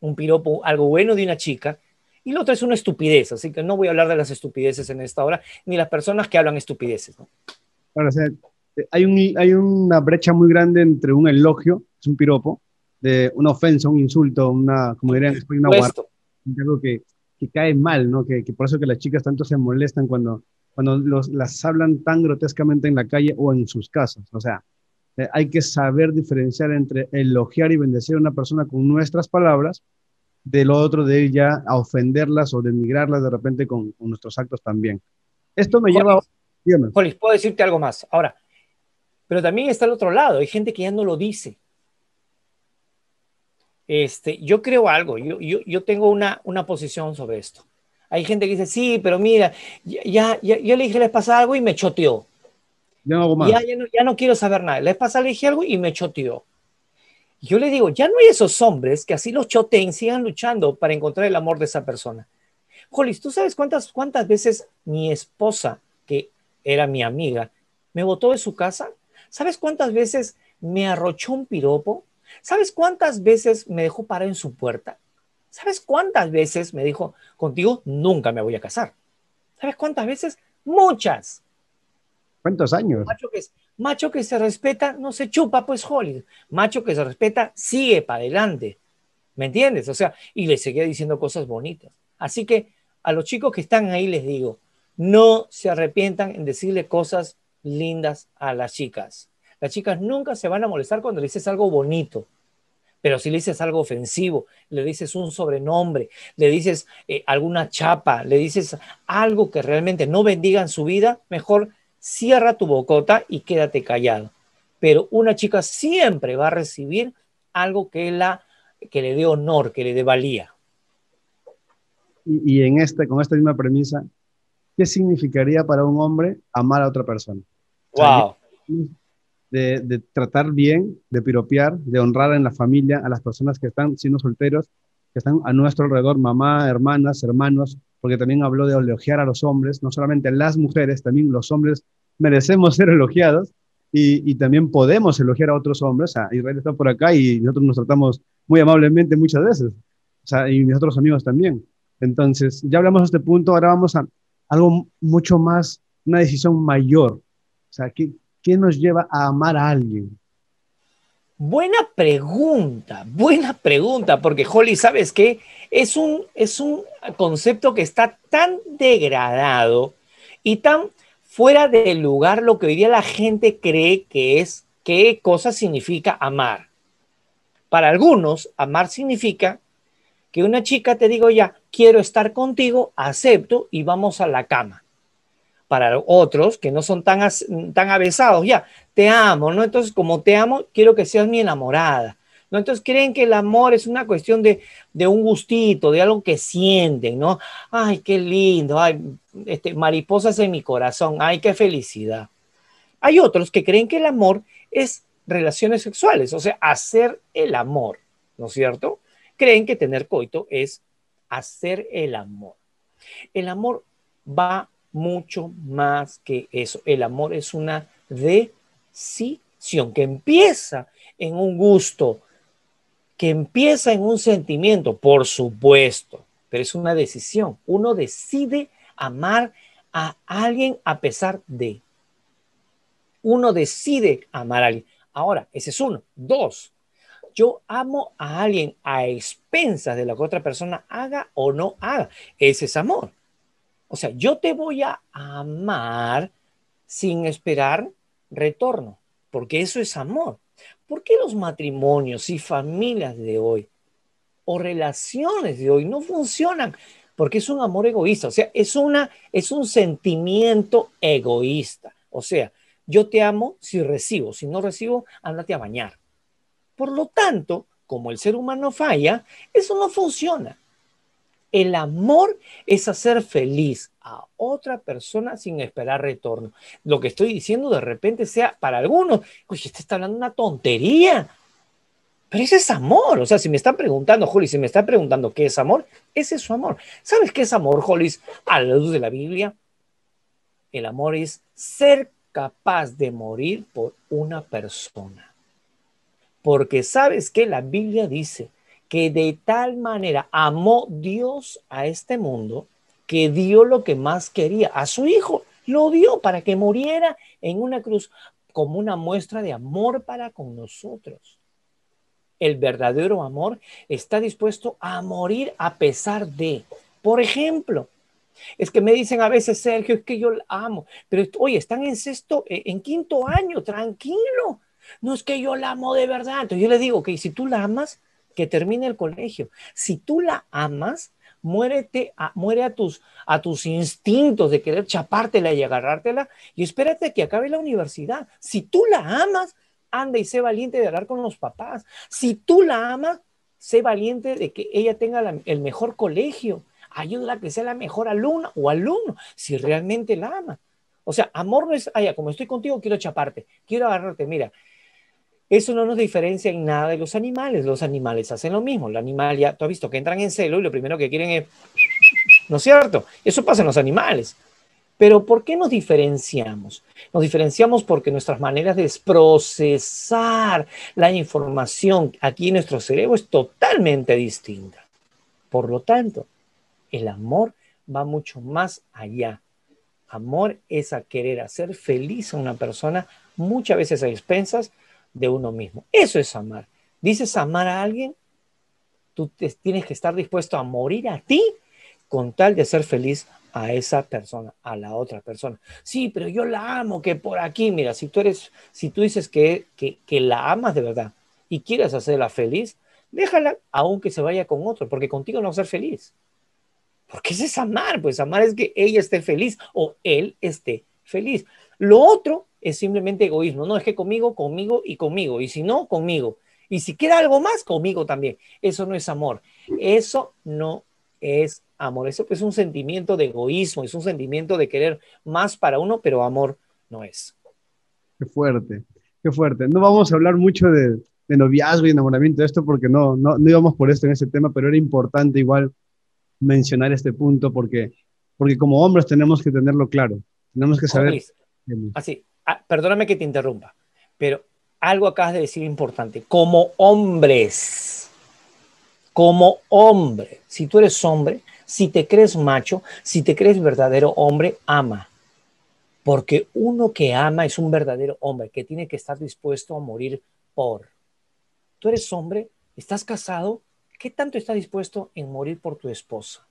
un piropo, algo bueno de una chica, y lo otro es una estupidez, así que no voy a hablar de las estupideces en esta hora, ni las personas que hablan estupideces. ¿no? o sea, hay, un, hay una brecha muy grande entre un elogio, es un piropo, de una ofensa, un insulto, una, como dirían una guarda, algo que, que, cae mal, ¿no? Que, que, por eso que las chicas tanto se molestan cuando, cuando los, las hablan tan grotescamente en la calle o en sus casas. O sea, eh, hay que saber diferenciar entre elogiar y bendecir a una persona con nuestras palabras del otro de ella a ofenderlas o denigrarlas de repente con, con nuestros actos también. Esto me lleva... Polis, puedo decirte algo más. Ahora, pero también está el otro lado, hay gente que ya no lo dice. Este, yo creo algo, yo, yo, yo tengo una, una posición sobre esto. Hay gente que dice, sí, pero mira, ya, ya, yo le dije les pasa algo y me choteó. Ya, no, ya, no, ya no quiero saber nada. Les pasa le dije algo y me choteó. Yo le digo, ya no hay esos hombres que así los choteen, sigan luchando para encontrar el amor de esa persona. Jolis, ¿tú sabes cuántas, cuántas veces mi esposa, que era mi amiga, me botó de su casa? ¿Sabes cuántas veces me arrochó un piropo? ¿Sabes cuántas veces me dejó parar en su puerta? ¿Sabes cuántas veces me dijo, contigo nunca me voy a casar? ¿Sabes cuántas veces? Muchas. ¿Cuántos años? Macho que, macho que se respeta no se chupa, pues Holly. Macho que se respeta sigue para adelante. ¿Me entiendes? O sea, y le seguía diciendo cosas bonitas. Así que a los chicos que están ahí les digo, no se arrepientan en decirle cosas lindas a las chicas. Las chicas nunca se van a molestar cuando le dices algo bonito, pero si le dices algo ofensivo, le dices un sobrenombre, le dices eh, alguna chapa, le dices algo que realmente no bendiga en su vida, mejor cierra tu bocota y quédate callado. Pero una chica siempre va a recibir algo que, la, que le dé honor, que le dé valía. Y, en este, con esta misma premisa, ¿qué significaría para un hombre amar a otra persona? Wow. De, tratar bien, de piropear, de honrar en la familia a las personas que están siendo solteros, que están a nuestro alrededor, mamá, hermanas, hermanos, porque también habló de elogiar a los hombres, no solamente las mujeres, también los hombres merecemos ser elogiados y, también podemos elogiar a otros hombres. O Israel está por acá y nosotros nos tratamos muy amablemente muchas veces, o sea, y mis otros amigos también. Entonces, ya hablamos de este punto, ahora vamos a algo mucho más, una decisión mayor, o sea, ¿qué, ¿qué nos lleva a amar a alguien? Buena pregunta, buena pregunta, porque Holly, ¿sabes qué? Es un, es un concepto que está tan degradado y tan fuera de lugar lo que hoy día la gente cree que es, qué cosa significa amar. Para algunos, amar significa que una chica te digo ya, quiero estar contigo, acepto y vamos a la cama para otros que no son tan, tan avesados, ya, te amo, ¿no? Entonces, como te amo, quiero que seas mi enamorada, ¿no? Entonces, creen que el amor es una cuestión de, de un gustito, de algo que sienten, ¿no? Ay, qué lindo, ay, este, mariposas en mi corazón, ay, qué felicidad. Hay otros que creen que el amor es relaciones sexuales, o sea, hacer el amor, ¿no es cierto? creen que tener coito es hacer el amor. El amor va mucho más que eso. El amor es una decisión que empieza en un gusto, que empieza en un sentimiento, por supuesto, pero es una decisión. Uno decide amar a alguien a pesar de. Uno decide amar a alguien. Ahora, ese es uno. Dos, yo amo a alguien a expensas de lo que otra persona haga o no haga. Ese es amor. O sea, yo te voy a amar sin esperar retorno, porque eso es amor. ¿Por qué los matrimonios y familias de hoy o relaciones de hoy no funcionan? Porque es un amor egoísta, o sea, es, una, es un sentimiento egoísta. O sea, yo te amo si recibo, si no recibo, ándate a bañar. Por lo tanto, como el ser humano falla, eso no funciona. El amor es hacer feliz a otra persona sin esperar retorno. Lo que estoy diciendo de repente sea para algunos, oye, este está hablando una tontería. Pero ese es amor. O sea, si me están preguntando, Jolis, si me están preguntando qué es amor, ese es su amor. ¿Sabes qué es amor, Jolis? A la luz de la Biblia, el amor es ser capaz de morir por una persona. Porque sabes que la Biblia dice que de tal manera amó Dios a este mundo que dio lo que más quería, a su hijo, lo dio para que muriera en una cruz como una muestra de amor para con nosotros. El verdadero amor está dispuesto a morir a pesar de, por ejemplo, es que me dicen a veces, Sergio, es que yo la amo, pero oye, están en sexto, eh, en quinto año, tranquilo no es que yo la amo de verdad. Entonces yo le digo que si tú la amas, que termine el colegio. Si tú la amas, muérete muere a tus, a tus instintos de querer chapártela y agarrártela y espérate que acabe la universidad. Si tú la amas, anda y sé valiente de hablar con los papás. Si tú la amas, sé valiente de que ella tenga el mejor colegio. Ayúdala a que sea la mejor alumna o alumno, si realmente la ama. O sea, amor no es, allá, como estoy contigo, quiero chaparte, quiero agarrarte. Mira, eso no nos diferencia en nada de los animales. Los animales hacen lo mismo. El animal ya, tú has visto que entran en celo y lo primero que quieren es, ¿no es cierto? Eso pasa en los animales. Pero ¿por qué nos diferenciamos? Nos diferenciamos porque nuestras maneras de procesar la información aquí en nuestro cerebro es totalmente distinta. Por lo tanto, el amor va mucho más allá. Amor es a querer hacer feliz a una persona, muchas veces a expensas de uno mismo. Eso es amar. Dices amar a alguien, tú tienes que estar dispuesto a morir a ti con tal de ser feliz a esa persona, a la otra persona. Sí, pero yo la amo, que por aquí, mira, si tú eres, si tú dices que, que, la amas de verdad y quieres hacerla feliz, déjala aunque se vaya con otro, porque contigo no va a ser feliz. Porque ese es amar, pues amar es que ella esté feliz o él esté feliz. Lo otro es simplemente egoísmo. No, es que conmigo, conmigo y conmigo. Y si no, conmigo. Y si queda algo más, conmigo también. Eso no es amor. Eso no es amor. Eso es un sentimiento de egoísmo, es un sentimiento de querer más para uno, pero amor no es. Qué fuerte, qué fuerte. No vamos a hablar mucho de, noviazgo y enamoramiento de esto porque no, no, no íbamos por esto en ese tema, pero era importante igual mencionar este punto porque, porque como hombres tenemos que tenerlo claro. Tenemos que saber. Así, Ah, perdóname que te interrumpa, pero algo acabas de decir importante. Como hombres, como hombre, si tú eres hombre, si te crees macho, si te crees verdadero hombre, ama. Porque uno que ama es un verdadero hombre que tiene que estar dispuesto a morir por. Tú eres hombre, estás casado, ¿qué tanto estás dispuesto en morir por tu esposa?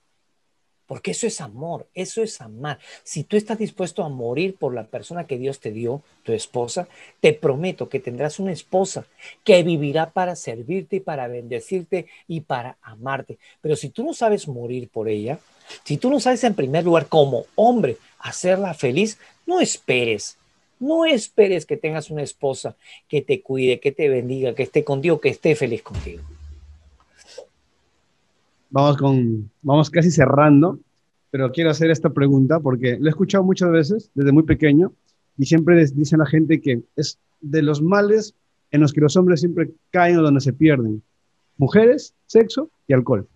Porque eso es amor, eso es amar. Si tú estás dispuesto a morir por la persona que Dios te dio, tu esposa, te prometo que tendrás una esposa que vivirá para servirte y para bendecirte y para amarte. Pero si tú no sabes morir por ella, si tú no sabes en primer lugar como hombre hacerla feliz, no esperes. No esperes que tengas una esposa que te cuide, que te bendiga, que esté contigo, que esté feliz contigo vamos, con, vamos casi cerrando, pero quiero hacer esta pregunta porque lo he escuchado muchas veces desde muy pequeño y siempre dice la gente que es de los males en los que los hombres siempre caen o donde se pierden. Mujeres, sexo y alcohol.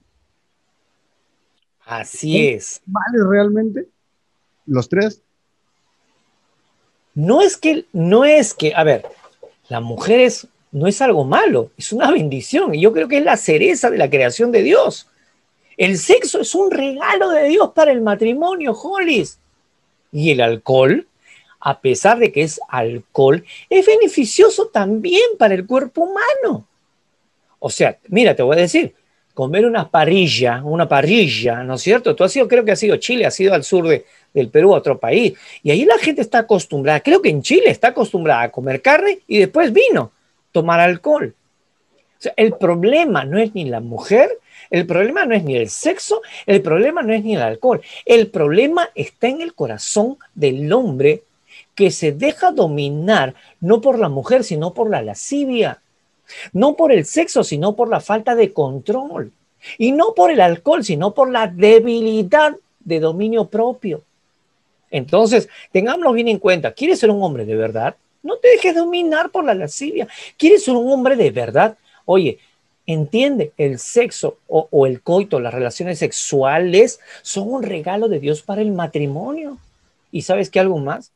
Así es. ¿Vale realmente los tres? No es que, no es que, a ver, las mujeres no es algo malo, es una bendición. Y yo creo que es la cereza de la creación de Dios. El sexo es un regalo de Dios para el matrimonio, Hollis. Y el alcohol, a pesar de que es alcohol, es beneficioso también para el cuerpo humano. O sea, mira, te voy a decir, comer una parrilla, una parrilla, ¿no es cierto? Tú has sido, creo que has sido Chile, has ido al sur de, del Perú, a otro país, y ahí la gente está acostumbrada, creo que en Chile está acostumbrada a comer carne y después vino, tomar alcohol. O sea, el problema no es ni la mujer el problema no es ni el sexo, el problema no es ni el alcohol. El problema está en el corazón del hombre que se deja dominar no por la mujer, sino por la lascivia. No por el sexo, sino por la falta de control. Y no por el alcohol, sino por la debilidad de dominio propio. Entonces, tengámoslo bien en cuenta. ¿Quieres ser un hombre de verdad? No te dejes dominar por la lascivia. ¿Quieres ser un hombre de verdad? Oye, Entiende, el sexo o, el coito, las relaciones sexuales son un regalo de Dios para el matrimonio. ¿Y sabes qué algo más?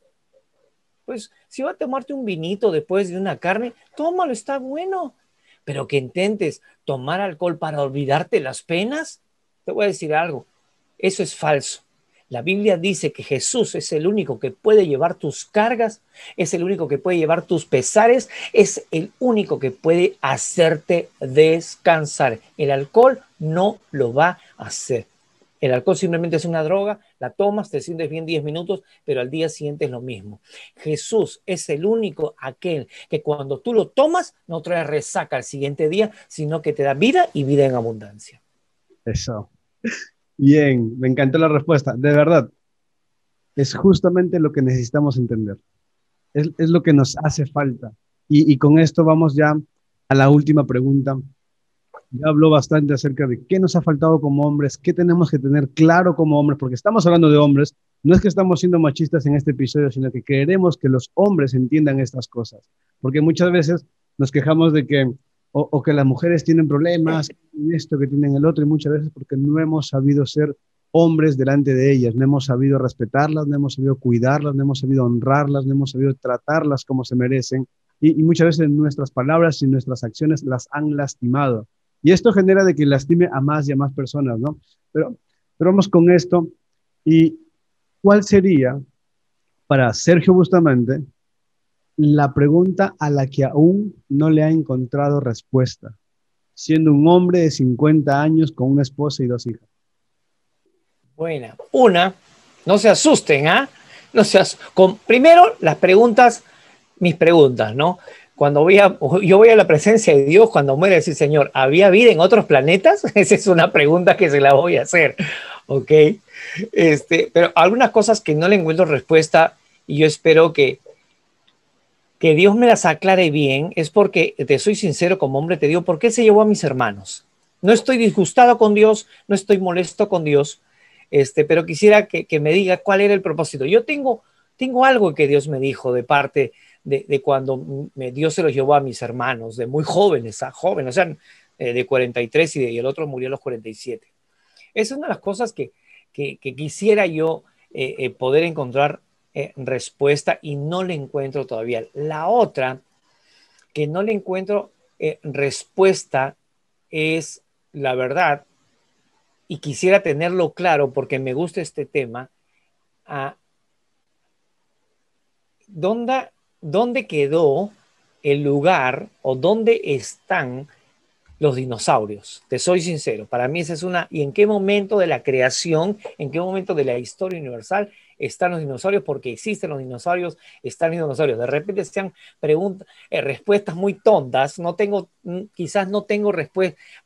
Pues si va a tomarte un vinito después de una carne, tómalo, está bueno. Pero que intentes tomar alcohol para olvidarte las penas, te voy a decir algo, eso es falso. La Biblia dice que Jesús es el único que puede llevar tus cargas, es el único que puede llevar tus pesares, es el único que puede hacerte descansar. El alcohol no lo va a hacer. El alcohol simplemente es una droga, la tomas, te sientes bien 10 minutos, pero al día siguiente es lo mismo. Jesús es el único aquel que cuando tú lo tomas no trae resaca al siguiente día, sino que te da vida y vida en abundancia. Eso. Bien, me encantó la respuesta. De verdad, es justamente lo que necesitamos entender. Es, lo que nos hace falta. Y, con esto vamos ya a la última pregunta. Ya habló bastante acerca de qué nos ha faltado como hombres, qué tenemos que tener claro como hombres, porque estamos hablando de hombres. No es que estamos siendo machistas en este episodio, sino que queremos que los hombres entiendan estas cosas. Porque muchas veces nos quejamos de que o, que las mujeres tienen problemas, esto, que tienen el otro, y muchas veces porque no hemos sabido ser hombres delante de ellas, no hemos sabido respetarlas, no hemos sabido cuidarlas, no hemos sabido honrarlas, no hemos sabido tratarlas como se merecen, y, muchas veces nuestras palabras y nuestras acciones las han lastimado. Y esto genera de que lastime a más y a más personas, ¿no? Pero, pero vamos con esto. ¿Y cuál sería para Sergio Bustamante la pregunta a la que aún no le ha encontrado respuesta, siendo un hombre de 50 años con una esposa y dos hijas? Buena. Una, no se asusten, ¿ah? No se con, primero, las preguntas, mis preguntas, ¿no? Cuando voy a, yo voy a la presencia de Dios, cuando muere, decir, Señor, ¿había vida en otros planetas? Esa es una pregunta que se la voy a hacer, ¿ok? Este, pero algunas cosas que no le encuentro respuesta y yo espero que, que Dios me las aclare bien es porque, te soy sincero como hombre, te digo, ¿por qué se llevó a mis hermanos? No estoy disgustado con Dios, no estoy molesto con Dios, este, pero quisiera que, me diga cuál era el propósito. Yo tengo, tengo algo que Dios me dijo de parte de, cuando me, Dios se los llevó a mis hermanos, de muy jóvenes a jóvenes, o sea, eh, de 43 y, y, el otro murió a los 47. Esa es una de las cosas que, quisiera yo eh, eh, poder encontrar eh, respuesta y no le encuentro todavía. La otra que no le encuentro eh, respuesta es la verdad y quisiera tenerlo claro porque me gusta este tema. ¿dónde, ¿Dónde quedó el lugar o dónde están los dinosaurios. Te soy sincero, para mí esa es una, ¿y en qué momento de la creación, en qué momento de la historia universal están los dinosaurios? Porque existen los dinosaurios, están los dinosaurios. De repente sean preguntas, eh, respuestas muy tontas, no tengo, mm, quizás no tengo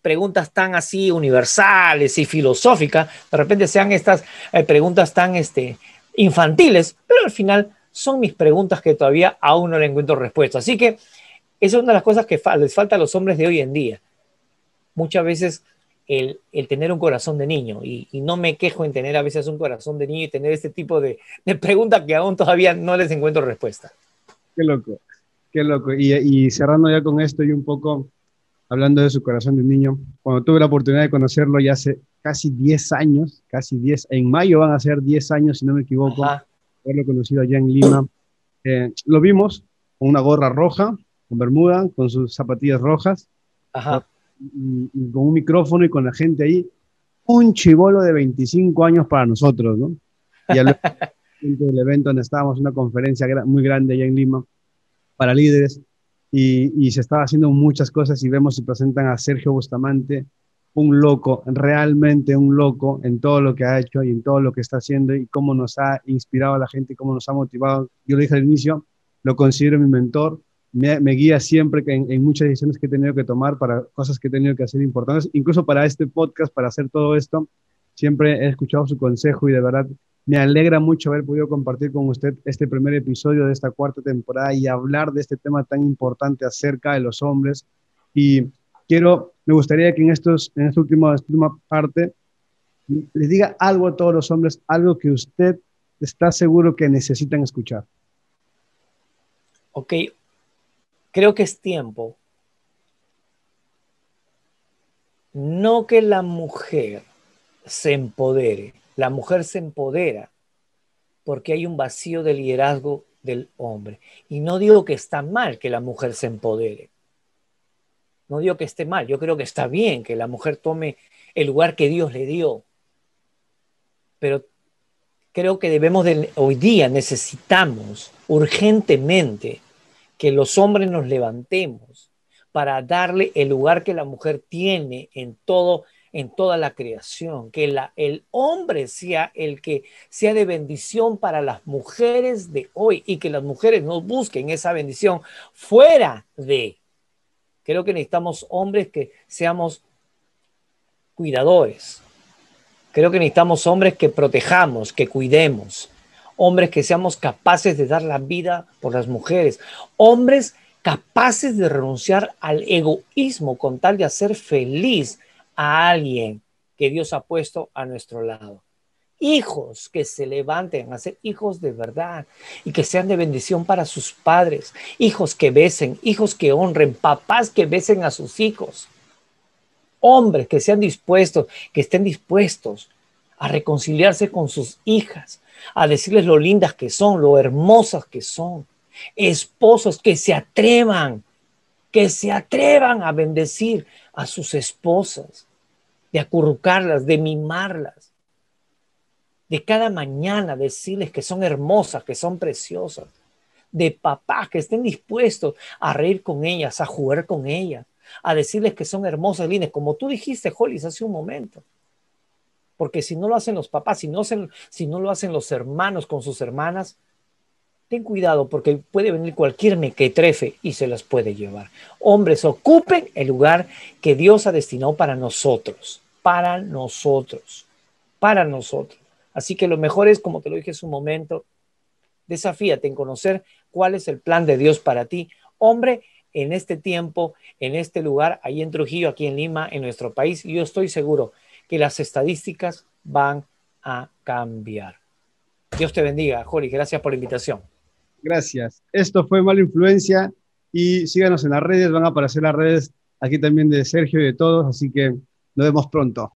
preguntas tan así universales y filosóficas, de repente sean estas eh, preguntas tan este, infantiles, pero al final son mis preguntas que todavía aún no le encuentro respuesta. Así que esa es una de las cosas que les falta a los hombres de hoy en día muchas veces el, tener un corazón de niño. Y, no me quejo en tener a veces un corazón de niño y tener este tipo de, preguntas que aún todavía no les encuentro respuesta. Qué loco, qué loco. Y, cerrando ya con esto y un poco hablando de su corazón de niño. Cuando tuve la oportunidad de conocerlo ya hace casi 10 años, casi 10, en mayo van a ser 10 años, si no me equivoco, haberlo conocido allá en Lima. Eh, lo vimos con una gorra roja, con bermuda, con sus zapatillas rojas, Y, con un micrófono y con la gente ahí. Un chivolo de 25 años para nosotros, ¿no? Y al del evento donde estábamos, una conferencia muy grande allá en Lima para líderes, y, se estaba haciendo muchas cosas y vemos y presentan a Sergio Bustamante, un loco, realmente un loco en todo lo que ha hecho y en todo lo que está haciendo y cómo nos ha inspirado a la gente y cómo nos ha motivado. Yo lo dije al inicio, lo considero mi mentor, me, guía siempre en, en, muchas decisiones que he tenido que tomar para cosas que he tenido que hacer importantes, incluso para este podcast, para hacer todo esto. Siempre he escuchado su consejo y de verdad me alegra mucho haber podido compartir con usted este primer episodio de esta cuarta temporada y hablar de este tema tan importante acerca de los hombres. Y quiero, me gustaría que en, estos, en esta última, última parte les diga algo a todos los hombres, algo que usted está seguro que necesitan escuchar. Ok, creo que es tiempo. No que la mujer se empodere, la mujer se empodera porque hay un vacío de liderazgo del hombre. Y no digo que está mal que la mujer se empodere. No digo que esté mal, yo creo que está bien que la mujer tome el lugar que Dios le dio. Pero creo que debemos de, hoy día necesitamos urgentemente que los hombres nos levantemos para darle el lugar que la mujer tiene en todo en toda la creación, que la, el hombre sea el que sea de bendición para las mujeres de hoy y que las mujeres no busquen esa bendición fuera de. Creo que necesitamos hombres que seamos cuidadores. Creo que necesitamos hombres que protejamos, que cuidemos. Hombres que seamos capaces de dar la vida por las mujeres. Hombres capaces de renunciar al egoísmo con tal de hacer feliz a alguien que Dios ha puesto a nuestro lado. Hijos que se levanten a ser hijos de verdad y que sean de bendición para sus padres. Hijos que besen, hijos que honren, papás que besen a sus hijos. Hombres que sean dispuestos, que estén dispuestos a reconciliarse con sus hijas, a decirles lo lindas que son, lo hermosas que son. Esposos que se atrevan, que se atrevan a bendecir a sus esposas, de acurrucarlas, de mimarlas, de cada mañana decirles que son hermosas, que son preciosas, de papás que estén dispuestos a reír con ellas, a jugar con ellas, a decirles que son hermosas, lindas, como tú dijiste, Hollis, hace un momento. Porque si no lo hacen los papás, si no, si no lo hacen los hermanos con sus hermanas, ten cuidado porque puede venir cualquier mequetrefe y se las puede llevar. Hombres, ocupen el lugar que Dios ha destinado para nosotros, para nosotros, para nosotros. Así que lo mejor es, como te lo dije hace un momento, desafíate en conocer cuál es el plan de Dios para ti. Hombre, en este tiempo, en este lugar, ahí en Trujillo, aquí en Lima, en nuestro país, yo estoy seguro que las estadísticas van a cambiar. Dios te bendiga, Joli. Gracias por la invitación. Gracias. Esto fue Mala Influencia y síganos en las redes, van a aparecer las redes aquí también de Sergio y de todos, así que nos vemos pronto.